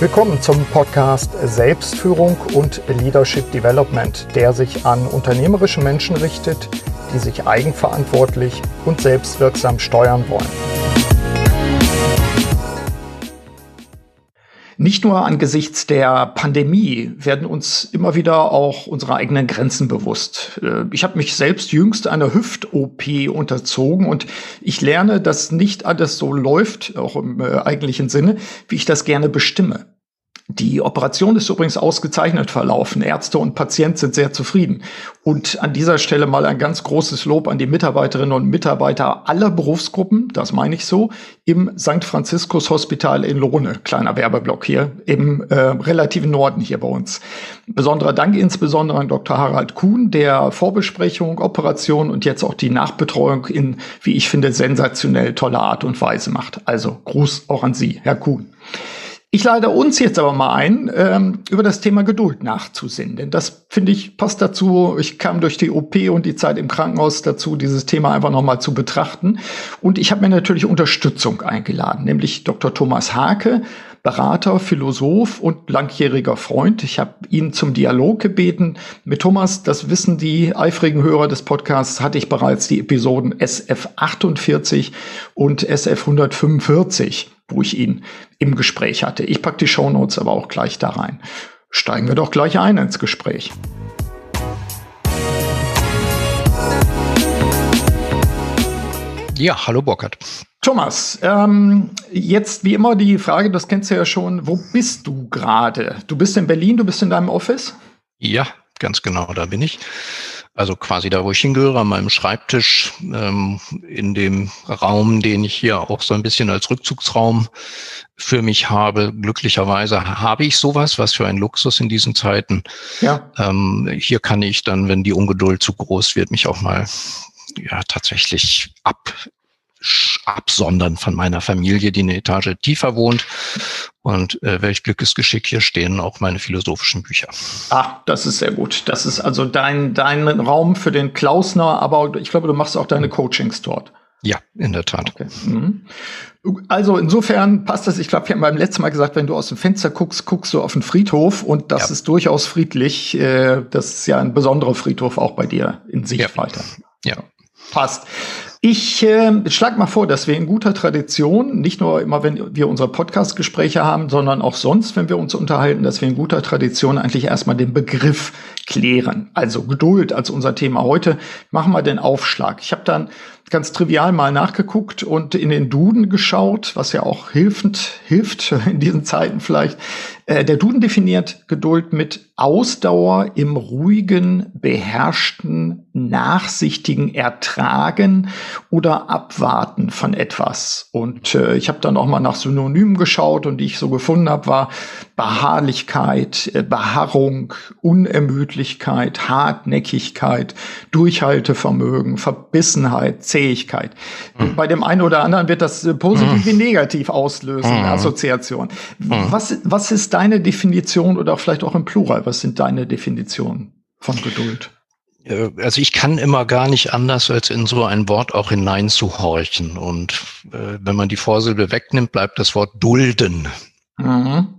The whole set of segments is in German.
Willkommen zum Podcast Selbstführung und Leadership Development, der sich an unternehmerische Menschen richtet, die sich eigenverantwortlich und selbstwirksam steuern wollen. Nicht nur angesichts der Pandemie werden uns immer wieder auch unsere eigenen Grenzen bewusst. Äh, ich habe mich selbst jüngst einer Hüft-OP unterzogen und ich lerne, dass nicht alles so läuft, auch im äh, eigentlichen Sinne, wie ich das gerne bestimme. Die Operation ist übrigens ausgezeichnet verlaufen. Ärzte und Patient sind sehr zufrieden. Und an dieser Stelle mal ein ganz großes Lob an die Mitarbeiterinnen und Mitarbeiter aller Berufsgruppen, das meine ich so, im St. Franziskus Hospital in Lohne, kleiner Werbeblock hier, im äh, relativen Norden hier bei uns. Besonderer Dank insbesondere an Dr. Harald Kuhn, der Vorbesprechung, Operation und jetzt auch die Nachbetreuung in, wie ich finde, sensationell toller Art und Weise macht. Also Gruß auch an Sie, Herr Kuhn. Ich lade uns jetzt aber mal ein, ähm, über das Thema Geduld nachzusinnen. Denn das, finde ich, passt dazu. Ich kam durch die OP und die Zeit im Krankenhaus dazu, dieses Thema einfach nochmal zu betrachten. Und ich habe mir natürlich Unterstützung eingeladen, nämlich Dr. Thomas Hake, Berater, Philosoph und langjähriger Freund. Ich habe ihn zum Dialog gebeten. Mit Thomas, das wissen die eifrigen Hörer des Podcasts, hatte ich bereits die Episoden SF 48 und SF 145 wo ich ihn im Gespräch hatte. Ich packe die Shownotes aber auch gleich da rein. Steigen wir doch gleich ein ins Gespräch. Ja, hallo Burkhard. Thomas, ähm, jetzt wie immer die Frage, das kennst du ja schon, wo bist du gerade? Du bist in Berlin, du bist in deinem Office? Ja, ganz genau, da bin ich. Also quasi da, wo ich hingehöre, an meinem Schreibtisch, ähm, in dem Raum, den ich hier auch so ein bisschen als Rückzugsraum für mich habe. Glücklicherweise habe ich sowas, was für ein Luxus in diesen Zeiten. Ja. Ähm, hier kann ich dann, wenn die Ungeduld zu groß wird, mich auch mal ja tatsächlich ab absondern von meiner Familie, die eine Etage tiefer wohnt. Und äh, welch Glückesgeschick, hier stehen auch meine philosophischen Bücher. Ah, das ist sehr gut. Das ist also dein, dein Raum für den Klausner, aber ich glaube, du machst auch deine Coachings dort. Ja, in der Tat. Okay. Mhm. Also insofern passt das. Ich glaube, wir haben beim letzten Mal gesagt, wenn du aus dem Fenster guckst, guckst du auf den Friedhof und das ja. ist durchaus friedlich. Äh, das ist ja ein besonderer Friedhof auch bei dir in Sichtweite. Ja. ja. Passt. Ich äh, schlage mal vor, dass wir in guter Tradition, nicht nur immer, wenn wir unsere Podcast-Gespräche haben, sondern auch sonst, wenn wir uns unterhalten, dass wir in guter Tradition eigentlich erstmal den Begriff klären. Also Geduld als unser Thema heute. Machen wir den Aufschlag. Ich habe dann ganz trivial mal nachgeguckt und in den Duden geschaut, was ja auch hilfend hilft in diesen Zeiten vielleicht. Äh, der Duden definiert Geduld mit Ausdauer im ruhigen, beherrschten, nachsichtigen Ertragen oder Abwarten von etwas. Und äh, ich habe dann auch mal nach Synonymen geschaut und die ich so gefunden habe, war Beharrlichkeit, äh, Beharrung, Unermüdlichkeit, Hartnäckigkeit, Durchhaltevermögen, Verbissenheit, Zähigkeit. Mhm. Bei dem einen oder anderen wird das äh, positiv mhm. wie negativ auslösen, mhm. Assoziation. Mhm. Was, was ist deine Definition oder vielleicht auch im Plural, was sind deine Definitionen von Geduld? Äh, also ich kann immer gar nicht anders, als in so ein Wort auch hineinzuhorchen. Und äh, wenn man die Vorsilbe wegnimmt, bleibt das Wort dulden. Mhm.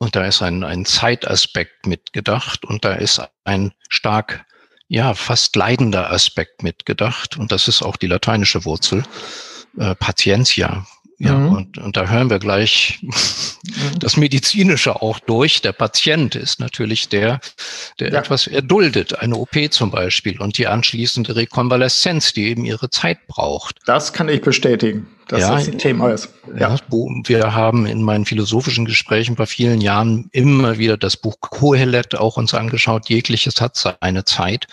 Und da ist ein, ein Zeitaspekt mitgedacht und da ist ein stark, ja, fast leidender Aspekt mitgedacht. Und das ist auch die lateinische Wurzel, äh, Patientia. Ja, mhm. und, und da hören wir gleich mhm. das Medizinische auch durch. Der Patient ist natürlich der, der ja. etwas erduldet, eine OP zum Beispiel und die anschließende Rekonvaleszenz, die eben ihre Zeit braucht. Das kann ich bestätigen dass ja, das ein Thema ist. Ja. Wir haben in meinen philosophischen Gesprächen vor vielen Jahren immer wieder das Buch Kohelet auch uns angeschaut. Jegliches hat seine Zeit.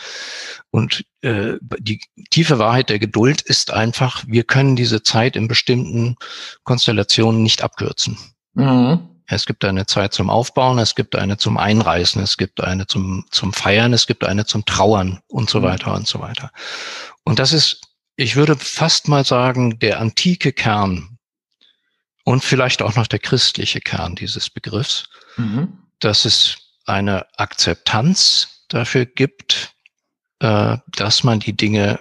Und äh, die tiefe Wahrheit der Geduld ist einfach, wir können diese Zeit in bestimmten Konstellationen nicht abkürzen. Mhm. Es gibt eine Zeit zum Aufbauen, es gibt eine zum Einreißen, es gibt eine zum, zum Feiern, es gibt eine zum Trauern und so mhm. weiter und so weiter. Und das ist ich würde fast mal sagen, der antike Kern und vielleicht auch noch der christliche Kern dieses Begriffs, mhm. dass es eine Akzeptanz dafür gibt, äh, dass man die Dinge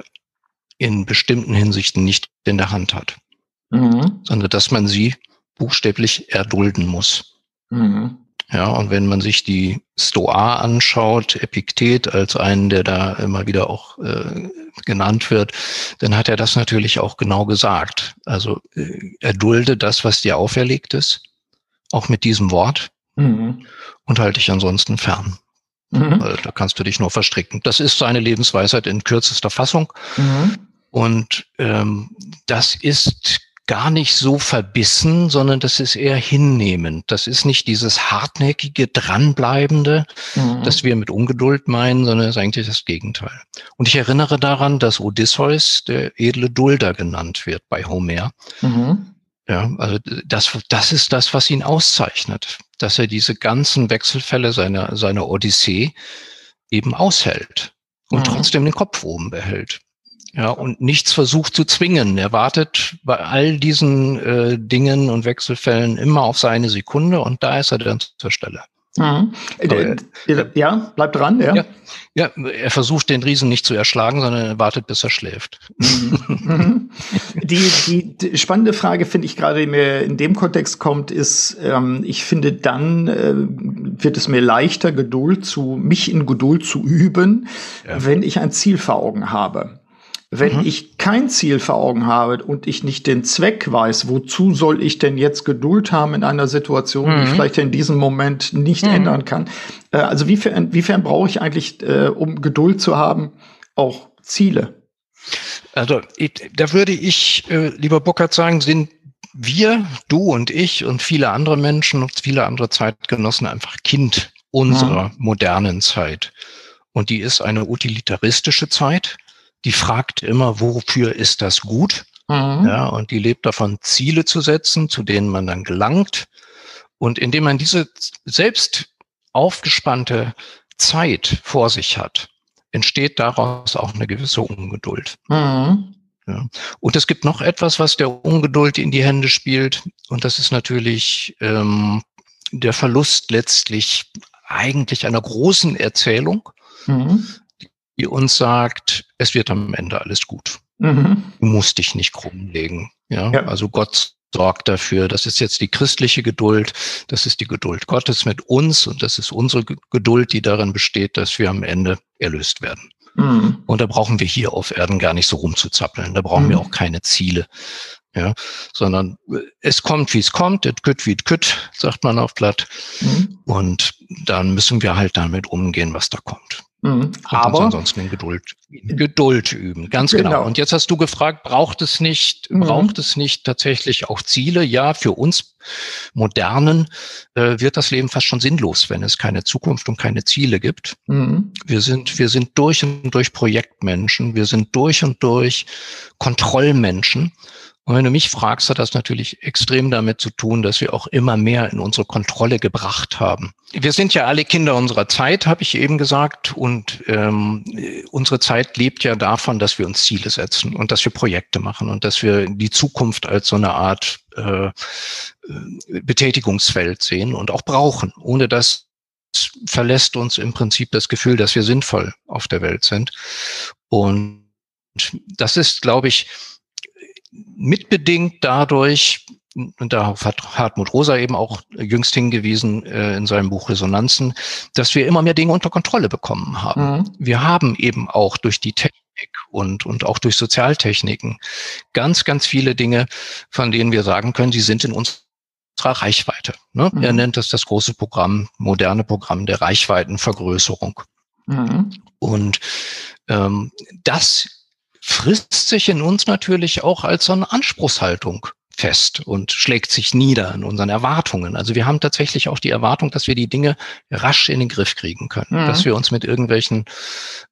in bestimmten Hinsichten nicht in der Hand hat, mhm. sondern dass man sie buchstäblich erdulden muss. Mhm. Ja, und wenn man sich die Stoa anschaut, Epiktet als einen, der da immer wieder auch äh, genannt wird, dann hat er das natürlich auch genau gesagt. Also äh, erdulde das, was dir auferlegt ist, auch mit diesem Wort mhm. und halte dich ansonsten fern. Mhm. Da kannst du dich nur verstricken. Das ist seine Lebensweisheit in kürzester Fassung. Mhm. Und ähm, das ist gar nicht so verbissen, sondern das ist eher hinnehmend. Das ist nicht dieses hartnäckige, dranbleibende, mhm. das wir mit Ungeduld meinen, sondern ist eigentlich das Gegenteil. Und ich erinnere daran, dass Odysseus der edle Dulder genannt wird bei Homer. Mhm. Ja, also das, das ist das, was ihn auszeichnet, dass er diese ganzen Wechselfälle seiner, seiner Odyssee eben aushält und mhm. trotzdem den Kopf oben behält. Ja, und nichts versucht zu zwingen. Er wartet bei all diesen äh, Dingen und Wechselfällen immer auf seine Sekunde und da ist er dann zur Stelle. Mhm. Äh, ja, bleibt dran, ja. ja. ja. er versucht den Riesen nicht zu erschlagen, sondern er wartet, bis er schläft. Mhm. die, die, die, spannende Frage, finde ich gerade, die mir in dem Kontext kommt, ist, ähm, ich finde, dann äh, wird es mir leichter, Geduld zu, mich in Geduld zu üben, ja. wenn ich ein Ziel vor Augen habe. Wenn mhm. ich kein Ziel vor Augen habe und ich nicht den Zweck weiß, wozu soll ich denn jetzt Geduld haben in einer Situation, mhm. die ich vielleicht in diesem Moment nicht mhm. ändern kann. Äh, also wiefern, inwiefern brauche ich eigentlich, äh, um Geduld zu haben, auch Ziele? Also da würde ich, äh, lieber Burkhard, sagen, sind wir, du und ich und viele andere Menschen und viele andere Zeitgenossen einfach Kind unserer mhm. modernen Zeit. Und die ist eine utilitaristische Zeit die fragt immer, wofür ist das gut? Mhm. Ja, und die lebt davon, Ziele zu setzen, zu denen man dann gelangt. Und indem man diese selbst aufgespannte Zeit vor sich hat, entsteht daraus auch eine gewisse Ungeduld. Mhm. Ja. Und es gibt noch etwas, was der Ungeduld in die Hände spielt. Und das ist natürlich ähm, der Verlust letztlich eigentlich einer großen Erzählung. Mhm die uns sagt, es wird am Ende alles gut. Mhm. Du musst dich nicht krumm legen. Ja? ja? Also Gott sorgt dafür. Das ist jetzt die christliche Geduld. Das ist die Geduld Gottes mit uns. Und das ist unsere Geduld, die darin besteht, dass wir am Ende erlöst werden. Mhm. Und da brauchen wir hier auf Erden gar nicht so rumzuzappeln. Da brauchen mhm. wir auch keine Ziele. Ja, sondern es kommt, wie es kommt, et kütt wie et kütt, sagt man auf Blatt. Mhm. Und dann müssen wir halt damit umgehen, was da kommt. Mhm. Aber ansonsten in Geduld, Geduld üben, ganz genau. genau. Und jetzt hast du gefragt, braucht es nicht, mhm. braucht es nicht tatsächlich auch Ziele? Ja, für uns Modernen äh, wird das Leben fast schon sinnlos, wenn es keine Zukunft und keine Ziele gibt. Mhm. Wir sind, wir sind durch und durch Projektmenschen, wir sind durch und durch Kontrollmenschen. Und wenn du mich fragst, hat das natürlich extrem damit zu tun, dass wir auch immer mehr in unsere Kontrolle gebracht haben. Wir sind ja alle Kinder unserer Zeit, habe ich eben gesagt, und ähm, unsere Zeit lebt ja davon, dass wir uns Ziele setzen und dass wir Projekte machen und dass wir die Zukunft als so eine Art äh, äh Betätigungsfeld sehen und auch brauchen. Ohne das verlässt uns im Prinzip das Gefühl, dass wir sinnvoll auf der Welt sind. Und das ist, glaube ich, mitbedingt dadurch, und darauf hat Hartmut Rosa eben auch jüngst hingewiesen äh, in seinem Buch Resonanzen, dass wir immer mehr Dinge unter Kontrolle bekommen haben. Mhm. Wir haben eben auch durch die Technik und, und auch durch Sozialtechniken ganz, ganz viele Dinge, von denen wir sagen können, sie sind in unserer Reichweite. Ne? Mhm. Er nennt das das große Programm, moderne Programm der Reichweitenvergrößerung. Mhm. Und ähm, das frisst sich in uns natürlich auch als so eine Anspruchshaltung fest und schlägt sich nieder in unseren Erwartungen. Also wir haben tatsächlich auch die Erwartung, dass wir die Dinge rasch in den Griff kriegen können, mhm. dass wir uns mit irgendwelchen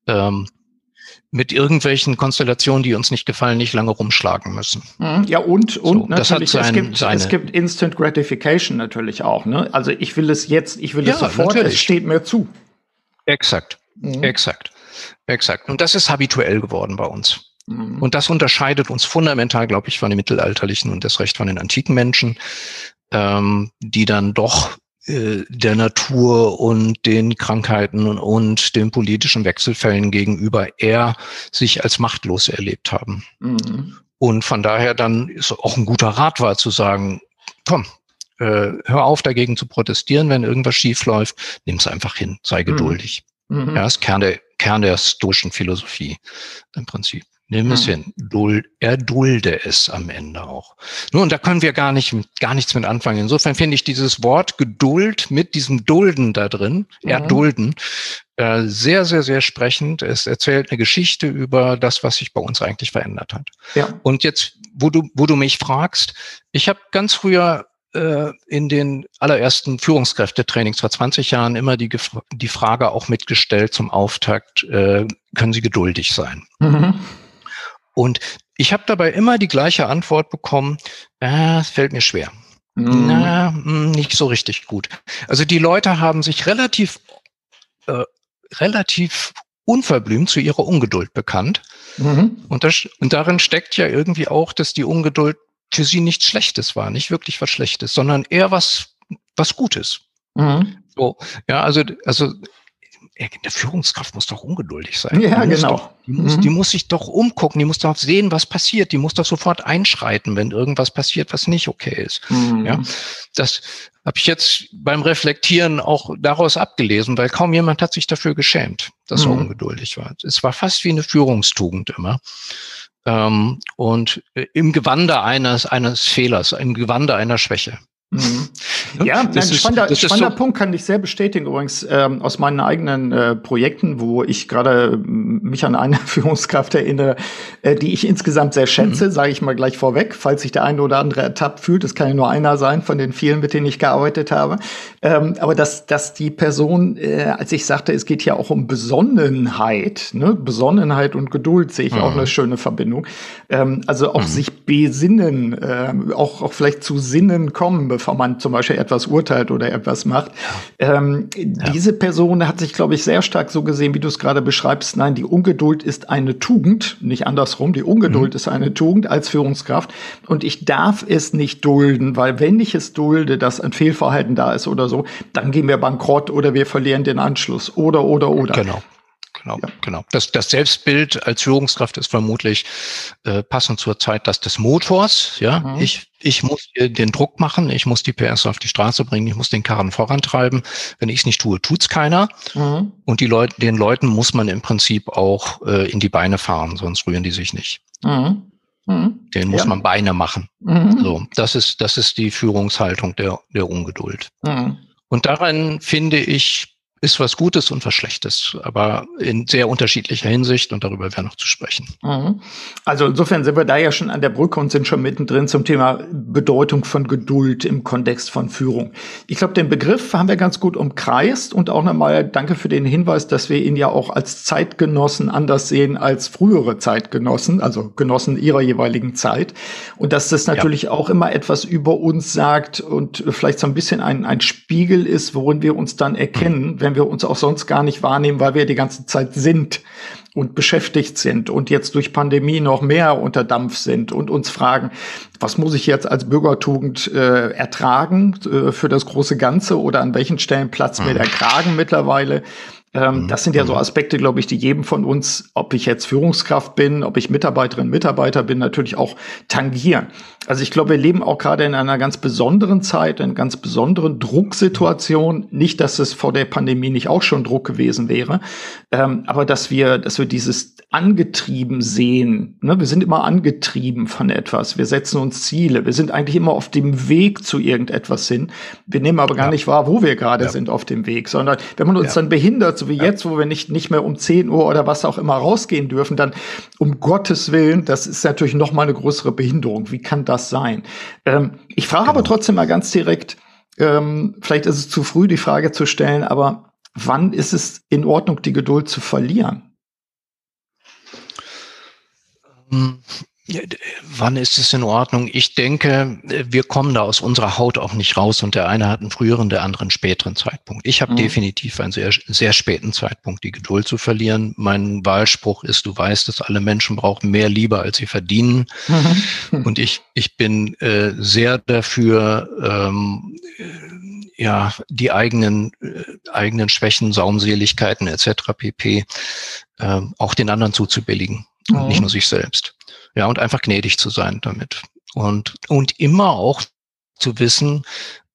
ähm, mit irgendwelchen Konstellationen, die uns nicht gefallen, nicht lange rumschlagen müssen. Mhm. Ja, und, und so, natürlich, sein, es, gibt, es gibt Instant Gratification natürlich auch. Ne? Also ich will es jetzt, ich will ja, es sofort, natürlich. es steht mir zu. Exakt, mhm. exakt. Exakt. Und das ist habituell geworden bei uns. Mhm. Und das unterscheidet uns fundamental, glaube ich, von den mittelalterlichen und das Recht von den antiken Menschen, ähm, die dann doch äh, der Natur und den Krankheiten und, und den politischen Wechselfällen gegenüber eher sich als machtlos erlebt haben. Mhm. Und von daher dann ist auch ein guter Rat war zu sagen, komm, äh, hör auf dagegen zu protestieren, wenn irgendwas schief läuft, nimm es einfach hin, sei mhm. geduldig. Mhm. Ja, das ist Kern der, Kern der stoischen Philosophie im Prinzip. Nimm es hm. hin. Duld, erdulde es am Ende auch. Nun, da können wir gar nicht, gar nichts mit anfangen. Insofern finde ich dieses Wort Geduld mit diesem Dulden da drin, mhm. erdulden, äh, sehr, sehr, sehr sprechend. Es erzählt eine Geschichte über das, was sich bei uns eigentlich verändert hat. Ja. Und jetzt, wo du, wo du mich fragst, ich habe ganz früher äh, in den allerersten Führungskräftetrainings vor 20 Jahren immer die, die Frage auch mitgestellt zum Auftakt, äh, können Sie geduldig sein? Mhm. Und ich habe dabei immer die gleiche Antwort bekommen, äh, es fällt mir schwer. Mhm. Na, hm, nicht so richtig gut. Also die Leute haben sich relativ, äh, relativ unverblümt zu ihrer Ungeduld bekannt. Mhm. Und, das, und darin steckt ja irgendwie auch, dass die Ungeduld für sie nichts Schlechtes war, nicht wirklich was Schlechtes, sondern eher was, was Gutes. Mhm. So, ja, also, also eine Führungskraft muss doch ungeduldig sein. Ja, die genau. Doch, die, muss, mhm. die muss sich doch umgucken, die muss doch sehen, was passiert, die muss doch sofort einschreiten, wenn irgendwas passiert, was nicht okay ist. Mhm. Ja, das habe ich jetzt beim Reflektieren auch daraus abgelesen, weil kaum jemand hat sich dafür geschämt, dass mhm. er ungeduldig war. Es war fast wie eine Führungstugend immer. Ähm, und äh, im Gewande eines, eines Fehlers, im Gewande einer Schwäche. Mhm. Ja, das ein ist, spannender, das spannender so Punkt kann ich sehr bestätigen übrigens ähm, aus meinen eigenen äh, Projekten, wo ich gerade mich an eine Führungskraft erinnere, äh, die ich insgesamt sehr schätze, mhm. sage ich mal gleich vorweg, falls sich der eine oder andere ertappt fühlt, das kann ja nur einer sein von den vielen, mit denen ich gearbeitet habe. Ähm, aber dass, dass die Person, äh, als ich sagte, es geht ja auch um Besonnenheit, ne? Besonnenheit und Geduld sehe ich mhm. auch eine schöne Verbindung. Ähm, also auch mhm. sich besinnen, äh, auch, auch vielleicht zu Sinnen kommen, bevor man zum Beispiel etwas urteilt oder etwas macht. Ähm, ja. Diese Person hat sich, glaube ich, sehr stark so gesehen, wie du es gerade beschreibst. Nein, die Ungeduld ist eine Tugend, nicht andersrum. Die Ungeduld mhm. ist eine Tugend als Führungskraft. Und ich darf es nicht dulden, weil wenn ich es dulde, dass ein Fehlverhalten da ist oder so, dann gehen wir bankrott oder wir verlieren den Anschluss oder, oder, oder. Genau. Genau, ja. genau. Das, das Selbstbild als Führungskraft ist vermutlich äh, passend zur Zeit das des Motors. Ja, mhm. ich, ich muss den Druck machen, ich muss die PS auf die Straße bringen, ich muss den Karren vorantreiben. Wenn ich es nicht tue, tut's keiner. Mhm. Und die Leute, den Leuten muss man im Prinzip auch äh, in die Beine fahren, sonst rühren die sich nicht. Mhm. Mhm. Den muss ja. man Beine machen. Mhm. So, das ist, das ist die Führungshaltung der, der Ungeduld. Mhm. Und daran finde ich, ist was Gutes und was Schlechtes, aber in sehr unterschiedlicher Hinsicht und darüber wäre noch zu sprechen. Mhm. Also insofern sind wir da ja schon an der Brücke und sind schon mittendrin zum Thema Bedeutung von Geduld im Kontext von Führung. Ich glaube, den Begriff haben wir ganz gut umkreist und auch nochmal danke für den Hinweis, dass wir ihn ja auch als Zeitgenossen anders sehen als frühere Zeitgenossen, also Genossen ihrer jeweiligen Zeit. Und dass das natürlich ja. auch immer etwas über uns sagt und vielleicht so ein bisschen ein, ein Spiegel ist, worin wir uns dann erkennen, mhm wenn wir uns auch sonst gar nicht wahrnehmen, weil wir die ganze Zeit sind und beschäftigt sind und jetzt durch Pandemie noch mehr unter Dampf sind und uns fragen, was muss ich jetzt als Bürgertugend äh, ertragen äh, für das große Ganze oder an welchen Stellen platzt mir der mhm. Kragen mittlerweile? Ähm, mhm. Das sind ja so mhm. Aspekte, glaube ich, die jedem von uns, ob ich jetzt Führungskraft bin, ob ich Mitarbeiterin, Mitarbeiter bin, natürlich auch tangieren. Also ich glaube, wir leben auch gerade in einer ganz besonderen Zeit, in einer ganz besonderen Drucksituation. Nicht, dass es vor der Pandemie nicht auch schon Druck gewesen wäre, ähm, aber dass wir, dass wir dieses angetrieben sehen. Ne? Wir sind immer angetrieben von etwas. Wir setzen uns Ziele. Wir sind eigentlich immer auf dem Weg zu irgendetwas hin. Wir nehmen aber gar ja. nicht wahr, wo wir gerade ja. sind auf dem Weg, sondern wenn man uns ja. dann behindert, so wie jetzt, wo wir nicht, nicht mehr um 10 Uhr oder was auch immer rausgehen dürfen, dann um Gottes Willen, das ist natürlich noch mal eine größere Behinderung. Wie kann das sein? Ähm, ich frage genau. aber trotzdem mal ganz direkt, ähm, vielleicht ist es zu früh, die Frage zu stellen, aber wann ist es in Ordnung, die Geduld zu verlieren? Wann ist es in Ordnung? Ich denke, wir kommen da aus unserer Haut auch nicht raus und der eine hat einen früheren, der andere einen späteren Zeitpunkt. Ich habe mhm. definitiv einen sehr, sehr späten Zeitpunkt, die Geduld zu verlieren. Mein Wahlspruch ist, du weißt, dass alle Menschen brauchen mehr Liebe, als sie verdienen. Mhm. Und ich, ich bin äh, sehr dafür, ähm, äh, ja, die eigenen, äh, eigenen Schwächen, Saumseligkeiten etc. pp. Äh, auch den anderen zuzubilligen mhm. nicht nur sich selbst. Ja, und einfach gnädig zu sein damit. Und, und immer auch zu wissen,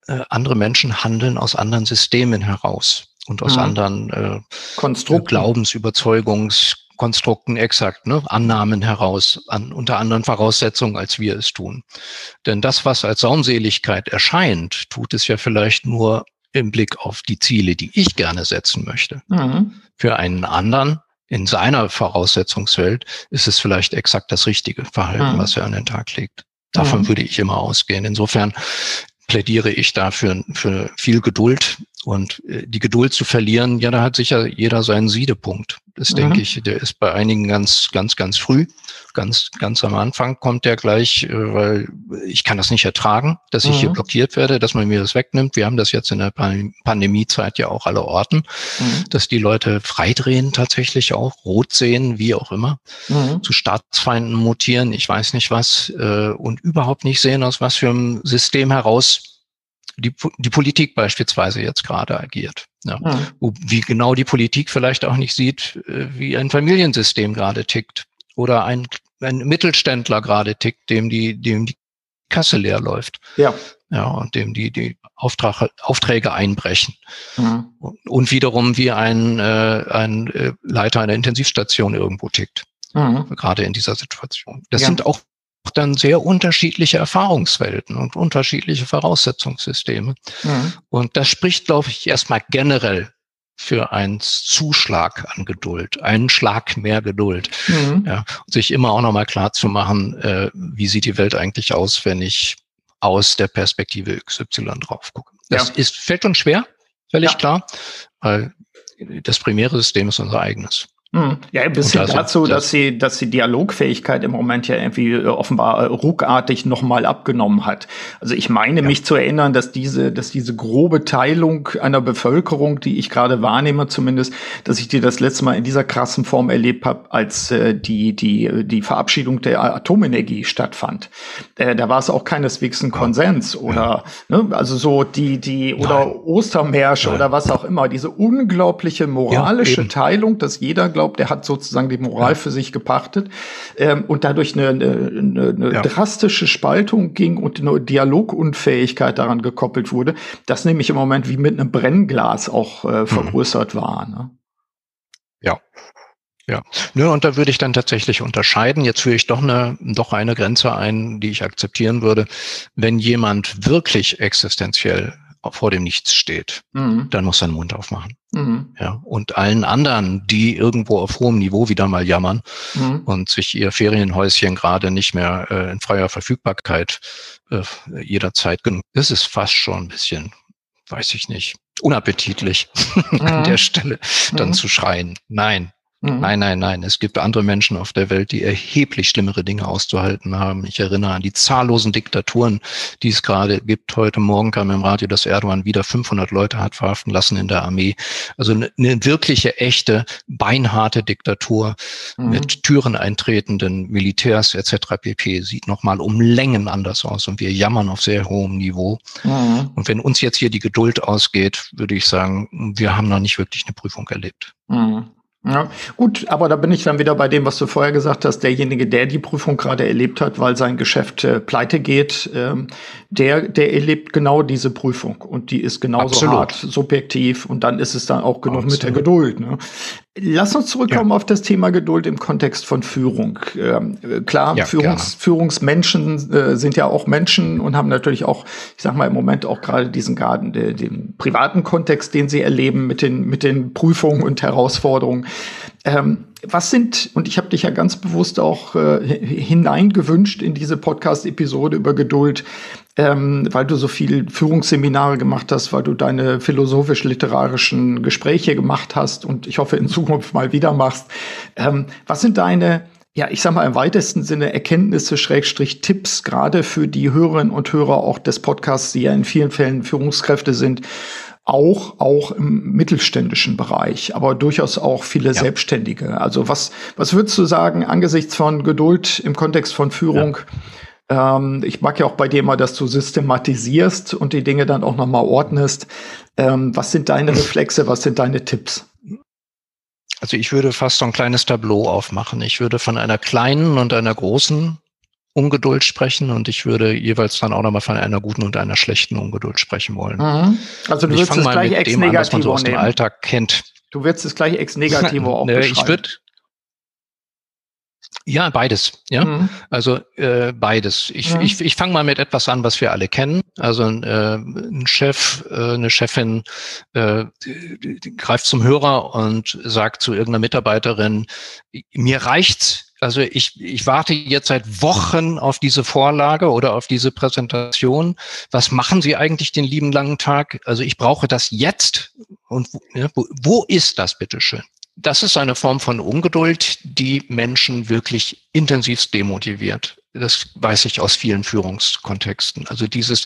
äh, andere Menschen handeln aus anderen Systemen heraus und aus mhm. anderen äh, Konstrukten. Glaubensüberzeugungskonstrukten exakt, ne, Annahmen heraus, an, unter anderen Voraussetzungen, als wir es tun. Denn das, was als Saumseligkeit erscheint, tut es ja vielleicht nur im Blick auf die Ziele, die ich gerne setzen möchte. Mhm. Für einen anderen in seiner Voraussetzungswelt ist es vielleicht exakt das richtige Verhalten, mhm. was er an den Tag legt. Davon mhm. würde ich immer ausgehen. Insofern plädiere ich dafür für viel Geduld und äh, die Geduld zu verlieren, ja, da hat sicher jeder seinen Siedepunkt. Das mhm. denke ich, der ist bei einigen ganz, ganz, ganz früh. Ganz, ganz am Anfang kommt der gleich, äh, weil ich kann das nicht ertragen, dass ich hier mhm. blockiert werde, dass man mir das wegnimmt. Wir haben das jetzt in der Pandemiezeit ja auch alle Orten, mhm. dass die Leute freidrehen tatsächlich auch, rot sehen, wie auch immer, mhm. zu Staatsfeinden mutieren, ich weiß nicht was, äh, und überhaupt nicht sehen, aus was für einem System heraus die, die Politik beispielsweise jetzt gerade agiert. Ja. Mhm. Wie genau die Politik vielleicht auch nicht sieht, äh, wie ein Familiensystem gerade tickt oder ein, ein Mittelständler gerade tickt, dem die, dem die Kasse leer läuft. Ja. Ja, und dem die, die Auftrag, Aufträge einbrechen. Mhm. Und, und, wiederum wie ein, äh, ein äh, Leiter einer Intensivstation irgendwo tickt. Mhm. Gerade in dieser Situation. Das ja. sind auch dann sehr unterschiedliche Erfahrungswelten und unterschiedliche Voraussetzungssysteme. Mhm. Und das spricht, glaube ich, erstmal generell für einen Zuschlag an Geduld, einen Schlag mehr Geduld. Mhm. Ja, und sich immer auch nochmal klar zu machen, äh, wie sieht die Welt eigentlich aus, wenn ich aus der Perspektive XY drauf gucke. Das ja. ist, fällt uns schwer, völlig ja. klar, weil das primäre System ist unser eigenes. Hm. Ja, ein bisschen also, dazu, dass sie, dass die Dialogfähigkeit im Moment ja irgendwie äh, offenbar äh, ruckartig nochmal abgenommen hat. Also ich meine ja. mich zu erinnern, dass diese, dass diese grobe Teilung einer Bevölkerung, die ich gerade wahrnehme zumindest, dass ich die das letzte Mal in dieser krassen Form erlebt habe, als äh, die, die, die Verabschiedung der Atomenergie stattfand. Äh, da war es auch keineswegs ein Konsens oder, ja. ne, also so die, die, oder Nein. Ostermärsche Nein. oder was auch immer, diese unglaubliche moralische ja, Teilung, dass jeder, glaubt, glaubt, der hat sozusagen die Moral ja. für sich gepachtet ähm, und dadurch eine, eine, eine ja. drastische Spaltung ging und eine Dialogunfähigkeit daran gekoppelt wurde, das nämlich im Moment wie mit einem Brennglas auch äh, mhm. vergrößert mhm. war. Ne? Ja, ja, Nö, und da würde ich dann tatsächlich unterscheiden. Jetzt führe ich doch eine, doch eine Grenze ein, die ich akzeptieren würde. Wenn jemand wirklich existenziell vor dem Nichts steht, mhm. dann muss er den Mund aufmachen. Mhm. Ja, und allen anderen, die irgendwo auf hohem Niveau wieder mal jammern mhm. und sich ihr Ferienhäuschen gerade nicht mehr äh, in freier Verfügbarkeit äh, jederzeit genug, ist es fast schon ein bisschen, weiß ich nicht, unappetitlich an mhm. der Stelle dann mhm. zu schreien. Nein, Mhm. Nein, nein, nein. Es gibt andere Menschen auf der Welt, die erheblich schlimmere Dinge auszuhalten haben. Ich erinnere an die zahllosen Diktaturen, die es gerade gibt. Heute Morgen kam im Radio, dass Erdogan wieder 500 Leute hat verhaften lassen in der Armee. Also eine, eine wirkliche, echte, beinharte Diktatur mhm. mit Türen eintretenden Militärs etc. pp. sieht nochmal um Längen anders aus und wir jammern auf sehr hohem Niveau. Mhm. Und wenn uns jetzt hier die Geduld ausgeht, würde ich sagen, wir haben noch nicht wirklich eine Prüfung erlebt. Mhm. Ja, gut, aber da bin ich dann wieder bei dem, was du vorher gesagt hast. Derjenige, der die Prüfung gerade erlebt hat, weil sein Geschäft äh, pleite geht, ähm, der, der erlebt genau diese Prüfung und die ist genauso Absolut. hart, subjektiv und dann ist es dann auch genug Absolut. mit der Geduld. Ne? Lass uns zurückkommen ja. auf das Thema Geduld im Kontext von Führung. Ähm, klar, ja, Führungs, Führungsmenschen äh, sind ja auch Menschen und haben natürlich auch, ich sag mal im Moment auch gerade diesen Garten, den, den privaten Kontext, den sie erleben mit den mit den Prüfungen und Herausforderungen. Ähm, was sind, und ich habe dich ja ganz bewusst auch äh, hineingewünscht in diese Podcast-Episode über Geduld, ähm, weil du so viel Führungsseminare gemacht hast, weil du deine philosophisch-literarischen Gespräche gemacht hast und ich hoffe in Zukunft mal wieder machst. Ähm, was sind deine ja, ich sag mal im weitesten Sinne Erkenntnisse, Schrägstrich Tipps, gerade für die Hörerinnen und Hörer auch des Podcasts, die ja in vielen Fällen Führungskräfte sind, auch, auch im mittelständischen Bereich, aber durchaus auch viele ja. Selbstständige. Also was, was würdest du sagen angesichts von Geduld im Kontext von Führung? Ja. Ähm, ich mag ja auch bei dir mal, dass du systematisierst und die Dinge dann auch nochmal ordnest. Ähm, was sind deine Reflexe? Was sind deine Tipps? Also ich würde fast so ein kleines Tableau aufmachen. Ich würde von einer kleinen und einer großen Ungeduld sprechen und ich würde jeweils dann auch nochmal von einer guten und einer schlechten Ungeduld sprechen wollen. Mhm. Also du würdest es gleich ex negativo an, was man so aus dem Alltag kennt. Du würdest es gleich ex negativo auch beschreiben. Ich würde ja, beides. Ja, mhm. also äh, beides. Ich, mhm. ich, ich fange mal mit etwas an, was wir alle kennen. Also äh, ein Chef, äh, eine Chefin äh, greift zum Hörer und sagt zu irgendeiner Mitarbeiterin: Mir reicht's. Also ich, ich warte jetzt seit Wochen auf diese Vorlage oder auf diese Präsentation. Was machen Sie eigentlich den lieben langen Tag? Also ich brauche das jetzt. Und ja, wo, wo ist das bitteschön? Das ist eine Form von Ungeduld, die Menschen wirklich intensiv demotiviert. Das weiß ich aus vielen Führungskontexten. Also dieses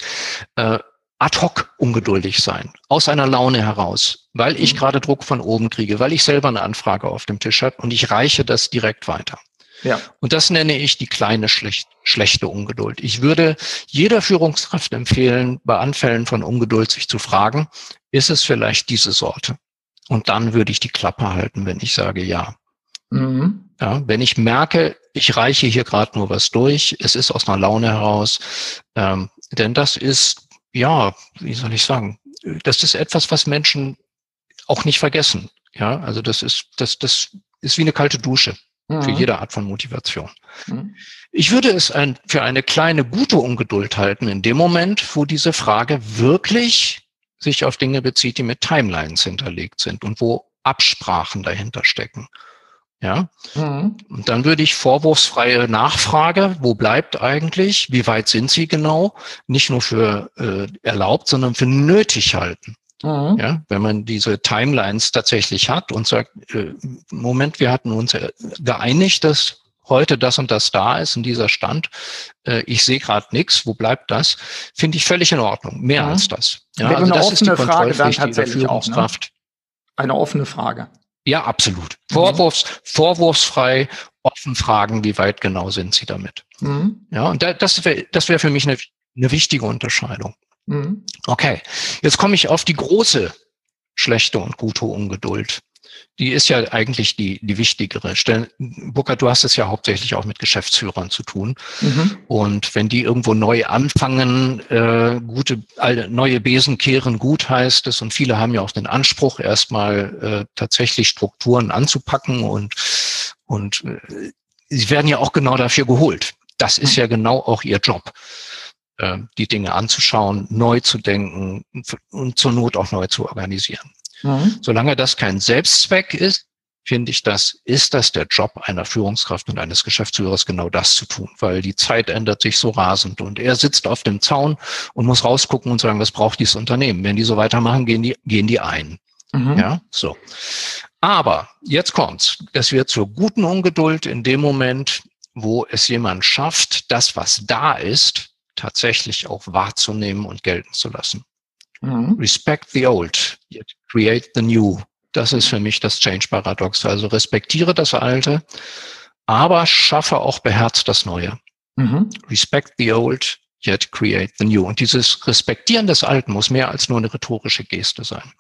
äh, ad hoc ungeduldig sein, aus einer Laune heraus, weil ich mhm. gerade Druck von oben kriege, weil ich selber eine Anfrage auf dem Tisch habe und ich reiche das direkt weiter. Ja. Und das nenne ich die kleine schlecht, schlechte Ungeduld. Ich würde jeder Führungskraft empfehlen, bei Anfällen von Ungeduld sich zu fragen, ist es vielleicht diese Sorte? Und dann würde ich die Klappe halten, wenn ich sage ja. Mhm. Ja, wenn ich merke, ich reiche hier gerade nur was durch, es ist aus einer Laune heraus, ähm, denn das ist, ja, wie soll ich sagen, das ist etwas, was Menschen auch nicht vergessen. Ja, also das ist, das, das ist wie eine kalte Dusche mhm. für jede Art von Motivation. Mhm. Ich würde es ein, für eine kleine gute Ungeduld halten in dem Moment, wo diese Frage wirklich sich auf Dinge bezieht, die mit Timelines hinterlegt sind und wo Absprachen dahinter stecken. Ja, mhm. und dann würde ich vorwurfsfreie Nachfrage, wo bleibt eigentlich, wie weit sind Sie genau, nicht nur für äh, erlaubt, sondern für nötig halten. Mhm. Ja, wenn man diese Timelines tatsächlich hat und sagt, äh, Moment, wir hatten uns geeinigt, dass heute das und das da ist in dieser Stand. Äh, ich sehe gerade nichts, wo bleibt das? Finde ich völlig in Ordnung. Mehr ja. als das. Ja, Wäre also eine offene Frage dann tatsächlich auch. Ne? Eine offene Frage. Ja, absolut. Mhm. Vorwurfs, vorwurfsfrei, offen fragen, wie weit genau sind Sie damit? Mhm. Ja, und da, das wäre das wäre für mich eine, eine wichtige Unterscheidung. Mhm. Okay, jetzt komme ich auf die große schlechte und gute Ungeduld die ist ja eigentlich die, die wichtigere. Stell, Burkhard, du hast es ja hauptsächlich auch mit Geschäftsführern zu tun. Mhm. Und wenn die irgendwo neu anfangen, äh, gute, neue Besen kehren gut heißt es. Und viele haben ja auch den Anspruch, erstmal äh, tatsächlich Strukturen anzupacken und, und äh, sie werden ja auch genau dafür geholt. Das ist ja genau auch ihr Job äh, die Dinge anzuschauen, neu zu denken und zur Not auch neu zu organisieren. Mhm. Solange das kein Selbstzweck ist, finde ich das, ist das der Job einer Führungskraft und eines Geschäftsführers, genau das zu tun, weil die Zeit ändert sich so rasend und er sitzt auf dem Zaun und muss rausgucken und sagen, was braucht dieses Unternehmen? Wenn die so weitermachen, gehen die, gehen die ein. Mhm. Ja, so. Aber jetzt kommt's. Es wird zur guten Ungeduld in dem Moment, wo es jemand schafft, das, was da ist, tatsächlich auch wahrzunehmen und gelten zu lassen. Mhm. Respect the old, yet create the new. Das ist für mich das Change-Paradox. Also respektiere das Alte, aber schaffe auch beherzt das Neue. Mhm. Respect the old, yet create the new. Und dieses Respektieren des Alten muss mehr als nur eine rhetorische Geste sein.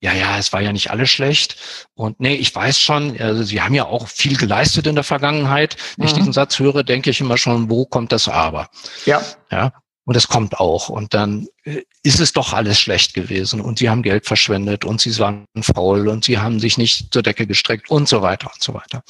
Ja, ja, es war ja nicht alles schlecht. Und nee, ich weiß schon, also Sie haben ja auch viel geleistet in der Vergangenheit. Wenn mhm. ich diesen Satz höre, denke ich immer schon, wo kommt das Aber? Ja. Ja. Und es kommt auch. Und dann äh, ist es doch alles schlecht gewesen. Und sie haben Geld verschwendet und sie waren faul und sie haben sich nicht zur Decke gestreckt und so weiter und so weiter.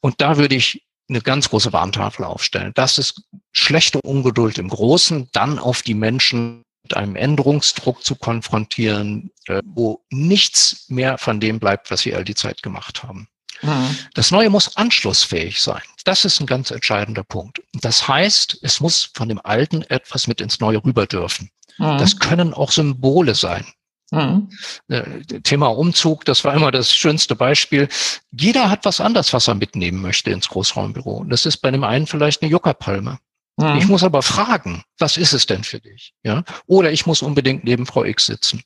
Und da würde ich eine ganz große Warntafel aufstellen. Das ist schlechte Ungeduld im Großen, dann auf die Menschen mit einem Änderungsdruck zu konfrontieren, äh, wo nichts mehr von dem bleibt, was sie all die Zeit gemacht haben. Mhm. Das Neue muss anschlussfähig sein. Das ist ein ganz entscheidender Punkt. Das heißt, es muss von dem Alten etwas mit ins Neue rüber dürfen. Mhm. Das können auch Symbole sein. Mhm. Äh, Thema Umzug, das war immer das schönste Beispiel. Jeder hat was anderes, was er mitnehmen möchte ins Großraumbüro. Das ist bei dem einen vielleicht eine Juckerpalme. Mhm. Ich muss aber fragen, was ist es denn für dich? Ja? Oder ich muss unbedingt neben Frau X sitzen.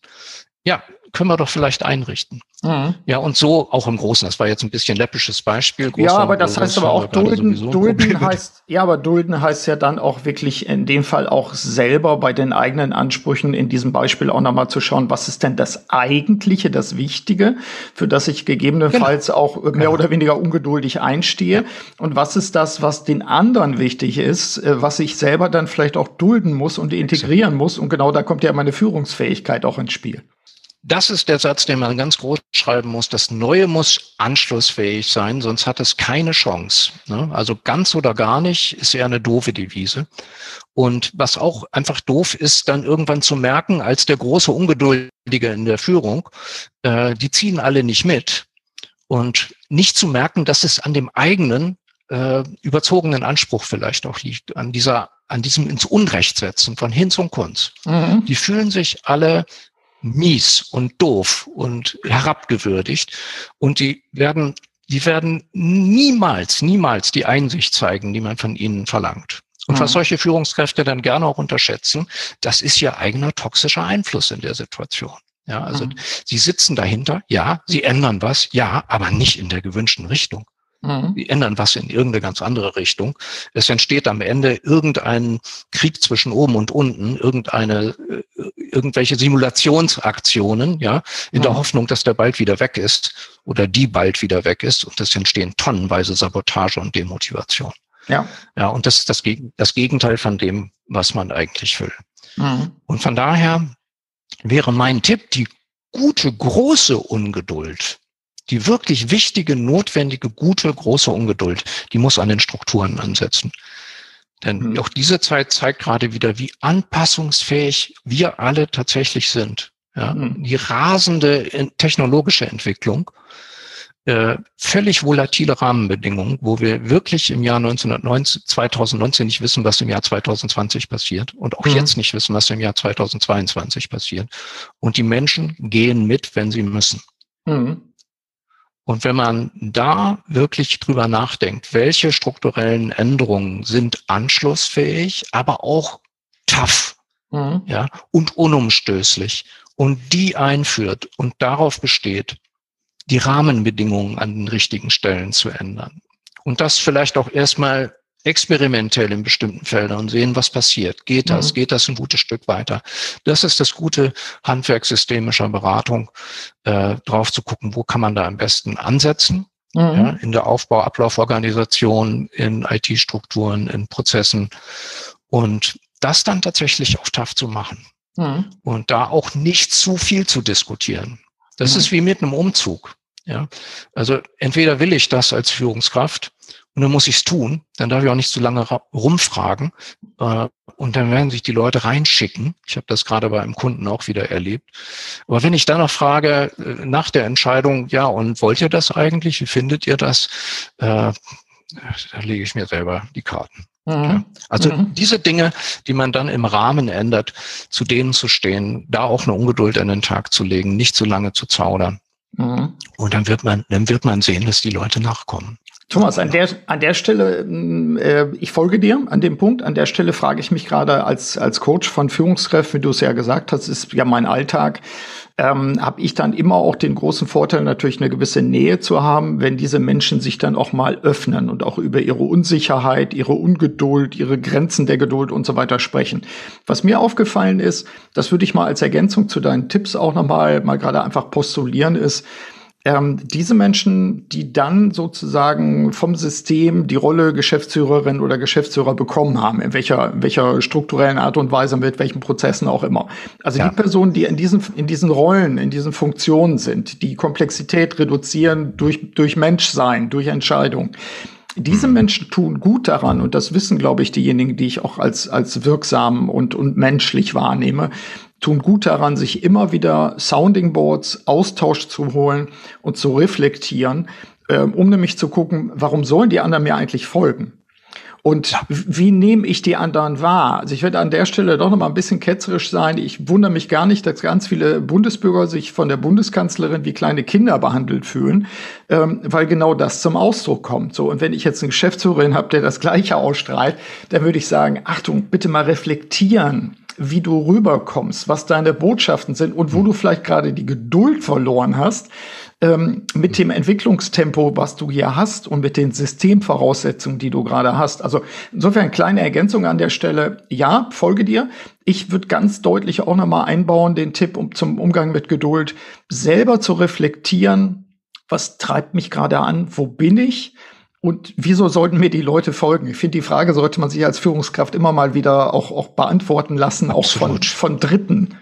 Ja, können wir doch vielleicht einrichten. Mhm. Ja, und so auch im Großen. Das war jetzt ein bisschen läppisches Beispiel. Großer ja, aber das heißt aber auch dulden, dulden heißt, ja, aber dulden heißt ja dann auch wirklich in dem Fall auch selber bei den eigenen Ansprüchen in diesem Beispiel auch nochmal zu schauen, was ist denn das Eigentliche, das Wichtige, für das ich gegebenenfalls genau. auch mehr genau. oder weniger ungeduldig einstehe. Und was ist das, was den anderen wichtig ist, äh, was ich selber dann vielleicht auch dulden muss und integrieren muss. Und genau da kommt ja meine Führungsfähigkeit auch ins Spiel. Das ist der Satz, den man ganz groß schreiben muss. Das Neue muss anschlussfähig sein, sonst hat es keine Chance. Ne? Also ganz oder gar nicht ist eher eine doofe Devise. Und was auch einfach doof ist, dann irgendwann zu merken, als der große Ungeduldige in der Führung, äh, die ziehen alle nicht mit. Und nicht zu merken, dass es an dem eigenen äh, überzogenen Anspruch vielleicht auch liegt, an dieser, an diesem ins Unrecht setzen von Hinz und Kunz. Mhm. Die fühlen sich alle mies und doof und herabgewürdigt und die werden, die werden niemals, niemals die Einsicht zeigen, die man von ihnen verlangt. Und was mhm. solche Führungskräfte dann gerne auch unterschätzen, das ist ihr eigener toxischer Einfluss in der Situation. Ja, also mhm. sie sitzen dahinter, ja, sie ändern was, ja, aber nicht in der gewünschten Richtung. Mhm. Die ändern was in irgendeine ganz andere Richtung. Es entsteht am Ende irgendein Krieg zwischen oben und unten, irgendeine, äh, irgendwelche Simulationsaktionen, ja, in mhm. der Hoffnung, dass der bald wieder weg ist oder die bald wieder weg ist. Und es entstehen tonnenweise Sabotage und Demotivation. Ja. Ja, und das ist das, das Gegenteil von dem, was man eigentlich will. Mhm. Und von daher wäre mein Tipp, die gute, große Ungeduld, die wirklich wichtige, notwendige, gute, große Ungeduld, die muss an den Strukturen ansetzen. Denn mhm. auch diese Zeit zeigt gerade wieder, wie anpassungsfähig wir alle tatsächlich sind. Ja, mhm. Die rasende technologische Entwicklung, äh, völlig volatile Rahmenbedingungen, wo wir wirklich im Jahr 1990, 2019 nicht wissen, was im Jahr 2020 passiert und auch mhm. jetzt nicht wissen, was im Jahr 2022 passiert. Und die Menschen gehen mit, wenn sie müssen. Mhm. Und wenn man da wirklich drüber nachdenkt, welche strukturellen Änderungen sind anschlussfähig, aber auch tough, mhm. ja, und unumstößlich und die einführt und darauf besteht, die Rahmenbedingungen an den richtigen Stellen zu ändern. Und das vielleicht auch erstmal experimentell in bestimmten Feldern und sehen, was passiert. Geht das? Mhm. Geht das ein gutes Stück weiter? Das ist das gute Handwerk systemischer Beratung, äh, drauf zu gucken, wo kann man da am besten ansetzen. Mhm. Ja, in der Aufbau, Ablauforganisation, in IT-Strukturen, in Prozessen und das dann tatsächlich auf TAF zu machen. Mhm. Und da auch nicht zu viel zu diskutieren. Das mhm. ist wie mit einem Umzug. Ja, also entweder will ich das als Führungskraft und dann muss ich es tun. Dann darf ich auch nicht zu lange rumfragen. Äh, und dann werden sich die Leute reinschicken. Ich habe das gerade bei einem Kunden auch wieder erlebt. Aber wenn ich dann noch frage äh, nach der Entscheidung, ja, und wollt ihr das eigentlich? Wie findet ihr das? Äh, da lege ich mir selber die Karten. Mhm. Ja. Also mhm. diese Dinge, die man dann im Rahmen ändert, zu denen zu stehen, da auch eine Ungeduld an den Tag zu legen, nicht zu lange zu zaudern. Mhm. Und dann wird man, dann wird man sehen, dass die Leute nachkommen. Thomas, an der, an der Stelle, mm, äh, ich folge dir an dem Punkt. An der Stelle frage ich mich gerade als, als Coach von Führungskräften, wie du es ja gesagt hast, ist ja mein Alltag, ähm, habe ich dann immer auch den großen Vorteil, natürlich eine gewisse Nähe zu haben, wenn diese Menschen sich dann auch mal öffnen und auch über ihre Unsicherheit, ihre Ungeduld, ihre Grenzen der Geduld und so weiter sprechen. Was mir aufgefallen ist, das würde ich mal als Ergänzung zu deinen Tipps auch nochmal mal gerade einfach postulieren, ist, ähm, diese Menschen, die dann sozusagen vom System die Rolle Geschäftsführerin oder Geschäftsführer bekommen haben, in welcher, in welcher strukturellen Art und Weise, mit welchen Prozessen auch immer. Also ja. die Personen, die in diesen, in diesen Rollen, in diesen Funktionen sind, die Komplexität reduzieren durch, durch Menschsein, durch Entscheidung. Diese mhm. Menschen tun gut daran, und das wissen, glaube ich, diejenigen, die ich auch als, als wirksam und, und menschlich wahrnehme, tun gut daran, sich immer wieder Sounding Boards, Austausch zu holen und zu reflektieren, äh, um nämlich zu gucken, warum sollen die anderen mir eigentlich folgen? Und wie nehme ich die anderen wahr? Also ich werde an der Stelle doch noch mal ein bisschen ketzerisch sein. Ich wundere mich gar nicht, dass ganz viele Bundesbürger sich von der Bundeskanzlerin wie kleine Kinder behandelt fühlen, ähm, weil genau das zum Ausdruck kommt. So und wenn ich jetzt einen Geschäftsführerin habe, der das Gleiche ausstrahlt, dann würde ich sagen: Achtung, bitte mal reflektieren. Wie du rüberkommst, was deine Botschaften sind und wo mhm. du vielleicht gerade die Geduld verloren hast, ähm, mit dem Entwicklungstempo, was du hier hast und mit den Systemvoraussetzungen, die du gerade hast. Also insofern kleine Ergänzung an der Stelle. Ja, folge dir. Ich würde ganz deutlich auch nochmal einbauen, den Tipp um, zum Umgang mit Geduld, selber zu reflektieren, was treibt mich gerade an, wo bin ich? Und wieso sollten mir die Leute folgen? Ich finde, die Frage sollte man sich als Führungskraft immer mal wieder auch, auch beantworten lassen, Absolut. auch von, von Dritten.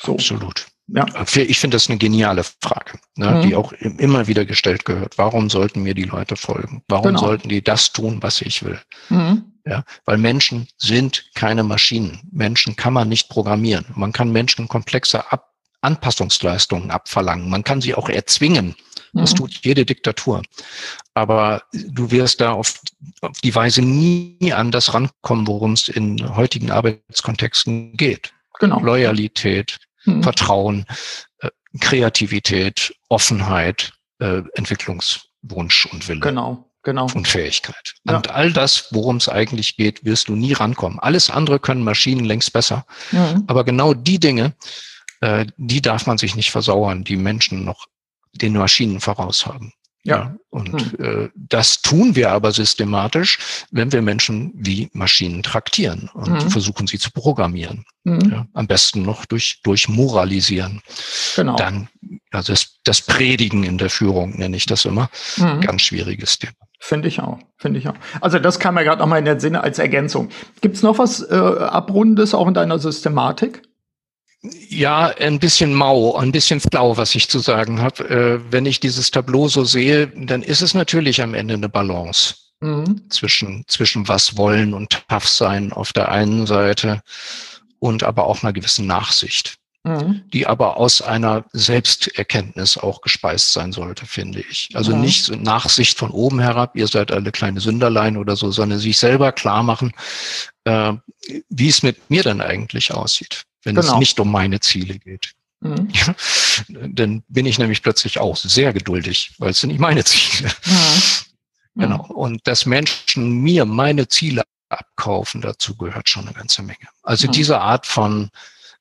So. Absolut. Ja. Ich finde das eine geniale Frage, ne, mhm. die auch immer wieder gestellt gehört. Warum sollten mir die Leute folgen? Warum genau. sollten die das tun, was ich will? Mhm. Ja, weil Menschen sind keine Maschinen. Menschen kann man nicht programmieren. Man kann Menschen komplexe Ab Anpassungsleistungen abverlangen. Man kann sie auch erzwingen. Das mhm. tut jede Diktatur. Aber du wirst da auf, auf die Weise nie an das rankommen, worum es in heutigen Arbeitskontexten geht. Genau. Loyalität, mhm. Vertrauen, äh, Kreativität, Offenheit, äh, Entwicklungswunsch und Wille. Genau. Genau. Und Fähigkeit. Ja. Und all das, worum es eigentlich geht, wirst du nie rankommen. Alles andere können Maschinen längst besser. Mhm. Aber genau die Dinge, äh, die darf man sich nicht versauern, die Menschen noch den Maschinen voraus haben. Ja. ja. Und hm. äh, das tun wir aber systematisch, wenn wir Menschen wie Maschinen traktieren und hm. versuchen sie zu programmieren. Hm. Ja, am besten noch durch, durch Moralisieren. Genau. Dann, also das, das Predigen in der Führung nenne ich das immer. Hm. Ganz schwieriges Thema. Finde ich auch, finde ich auch. Also das kam mir gerade nochmal in den Sinne als Ergänzung. Gibt es noch was äh, Abrundendes auch in deiner Systematik? Ja, ein bisschen mau, ein bisschen flau, was ich zu sagen habe. Äh, wenn ich dieses Tableau so sehe, dann ist es natürlich am Ende eine Balance mhm. zwischen, zwischen was wollen und tough sein auf der einen Seite und aber auch einer gewissen Nachsicht, mhm. die aber aus einer Selbsterkenntnis auch gespeist sein sollte, finde ich. Also mhm. nicht Nachsicht von oben herab, ihr seid alle kleine Sünderlein oder so, sondern sich selber klar machen, äh, wie es mit mir dann eigentlich aussieht wenn genau. es nicht um meine Ziele geht. Mhm. Ja, dann bin ich nämlich plötzlich auch sehr geduldig, weil es sind nicht meine Ziele. Mhm. Genau. Und dass Menschen mir meine Ziele abkaufen, dazu gehört schon eine ganze Menge. Also mhm. diese Art von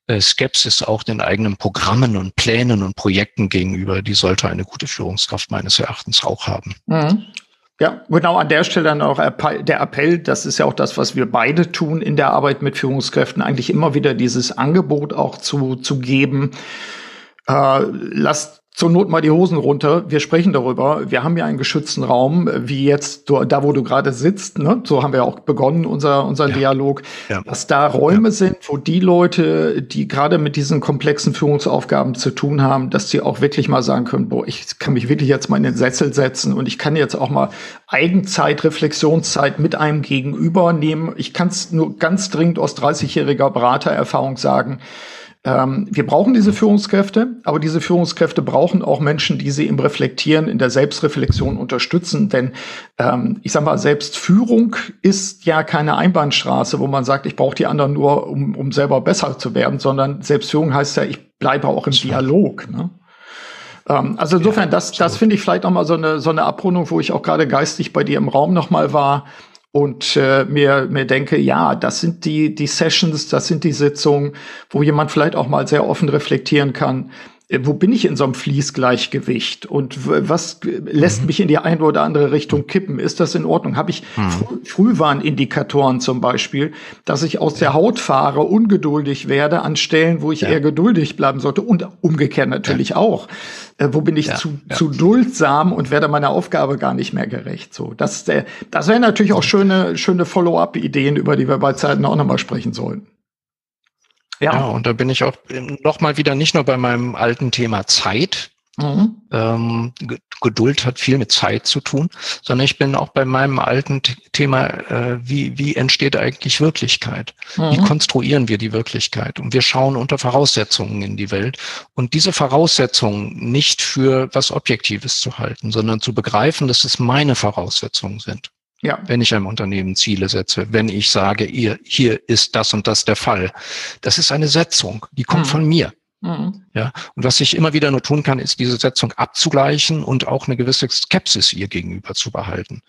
äh, Skepsis auch den eigenen Programmen und Plänen und Projekten gegenüber, die sollte eine gute Führungskraft meines Erachtens auch haben. Mhm. Ja, genau an der Stelle dann auch der Appell, das ist ja auch das, was wir beide tun in der Arbeit mit Führungskräften, eigentlich immer wieder dieses Angebot auch zu, zu geben. Äh, lasst zur Not mal die Hosen runter. Wir sprechen darüber. Wir haben ja einen geschützten Raum, wie jetzt da, wo du gerade sitzt. Ne? So haben wir auch begonnen, unser, unser ja. Dialog. Ja. Dass da Räume ja. sind, wo die Leute, die gerade mit diesen komplexen Führungsaufgaben zu tun haben, dass sie auch wirklich mal sagen können, boah, ich kann mich wirklich jetzt mal in den Sessel setzen und ich kann jetzt auch mal Eigenzeit, Reflexionszeit mit einem Gegenüber nehmen. Ich kann es nur ganz dringend aus 30-jähriger Beratererfahrung sagen ähm, wir brauchen diese Führungskräfte, aber diese Führungskräfte brauchen auch Menschen, die sie im Reflektieren, in der Selbstreflexion unterstützen. Denn ähm, ich sage mal, Selbstführung ist ja keine Einbahnstraße, wo man sagt, ich brauche die anderen nur, um, um selber besser zu werden, sondern Selbstführung heißt ja, ich bleibe auch im Dialog. Ne? Ähm, also insofern, ja, das, das finde ich vielleicht noch mal so eine, so eine Abrundung, wo ich auch gerade geistig bei dir im Raum noch mal war und äh, mir, mir denke, ja, das sind die, die Sessions, das sind die Sitzungen, wo jemand vielleicht auch mal sehr offen reflektieren kann, wo bin ich in so einem Fließgleichgewicht und was lässt mhm. mich in die eine oder andere Richtung kippen? Ist das in Ordnung? Habe ich mhm. Fr Frühwarnindikatoren zum Beispiel, dass ich aus der Haut fahre, ungeduldig werde an Stellen, wo ich ja. eher geduldig bleiben sollte und umgekehrt natürlich ja. auch. Äh, wo bin ich ja. zu, zu duldsam und werde meiner Aufgabe gar nicht mehr gerecht? So, das, äh, das wären natürlich auch schöne, schöne Follow-up-Ideen, über die wir bei Zeiten auch nochmal sprechen sollten. Ja. ja, und da bin ich auch nochmal wieder nicht nur bei meinem alten Thema Zeit. Mhm. Ähm, Geduld hat viel mit Zeit zu tun, sondern ich bin auch bei meinem alten Thema, äh, wie, wie entsteht eigentlich Wirklichkeit? Mhm. Wie konstruieren wir die Wirklichkeit? Und wir schauen unter Voraussetzungen in die Welt. Und diese Voraussetzungen nicht für was Objektives zu halten, sondern zu begreifen, dass es meine Voraussetzungen sind. Ja. Wenn ich einem Unternehmen Ziele setze, wenn ich sage, ihr, hier ist das und das der Fall. Das ist eine Setzung, die kommt mhm. von mir. Mhm. Ja, und was ich immer wieder nur tun kann, ist diese Setzung abzugleichen und auch eine gewisse Skepsis ihr gegenüber zu behalten.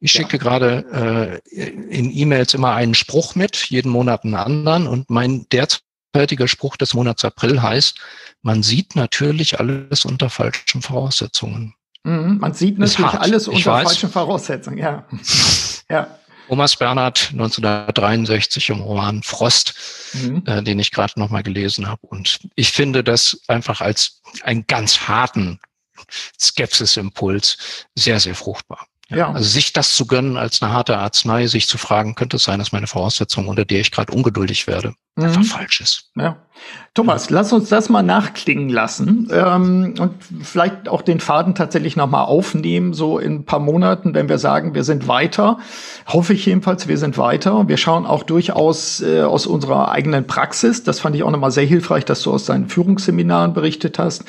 Ich schicke ja. gerade äh, in E-Mails immer einen Spruch mit, jeden Monat einen anderen und mein derzeitiger Spruch des Monats April heißt, man sieht natürlich alles unter falschen Voraussetzungen. Mhm, man sieht natürlich alles unter falschen Voraussetzungen, ja. ja. Thomas Bernhard 1963 im Roman Frost, mhm. äh, den ich gerade nochmal gelesen habe. Und ich finde das einfach als einen ganz harten Skepsisimpuls sehr, sehr fruchtbar. Ja. Also sich das zu gönnen als eine harte Arznei, sich zu fragen, könnte es sein, dass meine Voraussetzung, unter der ich gerade ungeduldig werde, mhm. einfach falsch ist. Ja. Thomas, lass uns das mal nachklingen lassen ähm, und vielleicht auch den Faden tatsächlich nochmal aufnehmen, so in ein paar Monaten, wenn wir sagen, wir sind weiter. Hoffe ich jedenfalls, wir sind weiter. Wir schauen auch durchaus äh, aus unserer eigenen Praxis. Das fand ich auch nochmal sehr hilfreich, dass du aus deinen Führungsseminaren berichtet hast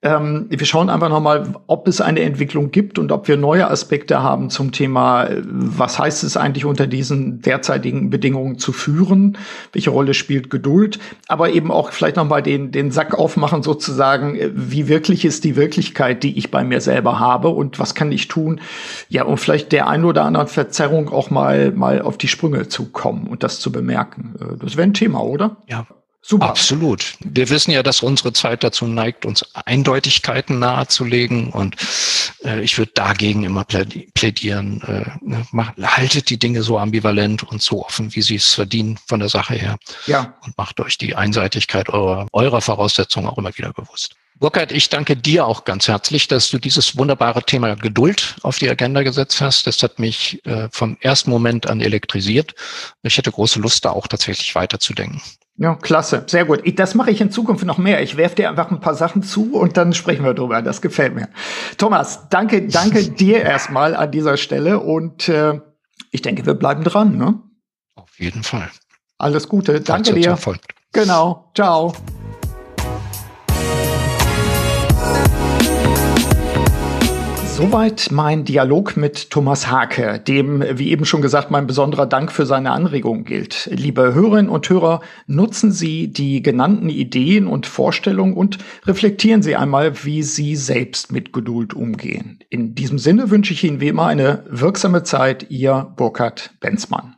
ähm, wir schauen einfach nochmal, ob es eine Entwicklung gibt und ob wir neue Aspekte haben zum Thema, was heißt es eigentlich unter diesen derzeitigen Bedingungen zu führen? Welche Rolle spielt Geduld? Aber eben auch vielleicht nochmal den, den Sack aufmachen sozusagen, wie wirklich ist die Wirklichkeit, die ich bei mir selber habe und was kann ich tun? Ja, um vielleicht der ein oder anderen Verzerrung auch mal, mal auf die Sprünge zu kommen und das zu bemerken. Äh, das wäre ein Thema, oder? Ja, Super. Absolut. Wir wissen ja, dass unsere Zeit dazu neigt, uns Eindeutigkeiten nahezulegen. Und äh, ich würde dagegen immer plädieren. Äh, ne, macht, haltet die Dinge so ambivalent und so offen, wie sie es verdienen von der Sache her. Ja. Und macht euch die Einseitigkeit eurer, eurer Voraussetzungen auch immer wieder bewusst. Burkhard, ich danke dir auch ganz herzlich, dass du dieses wunderbare Thema Geduld auf die Agenda gesetzt hast. Das hat mich äh, vom ersten Moment an elektrisiert. Ich hätte große Lust, da auch tatsächlich weiterzudenken. Ja, klasse, sehr gut. Das mache ich in Zukunft noch mehr. Ich werfe dir einfach ein paar Sachen zu und dann sprechen wir drüber. Das gefällt mir. Thomas, danke, danke dir erstmal an dieser Stelle und äh, ich denke, wir bleiben dran. Ne? Auf jeden Fall. Alles Gute, danke dir. Erfolg. Genau, ciao. Soweit mein Dialog mit Thomas Hake, dem, wie eben schon gesagt, mein besonderer Dank für seine Anregungen gilt. Liebe Hörerinnen und Hörer, nutzen Sie die genannten Ideen und Vorstellungen und reflektieren Sie einmal, wie Sie selbst mit Geduld umgehen. In diesem Sinne wünsche ich Ihnen wie immer eine wirksame Zeit, Ihr Burkhard Benzmann.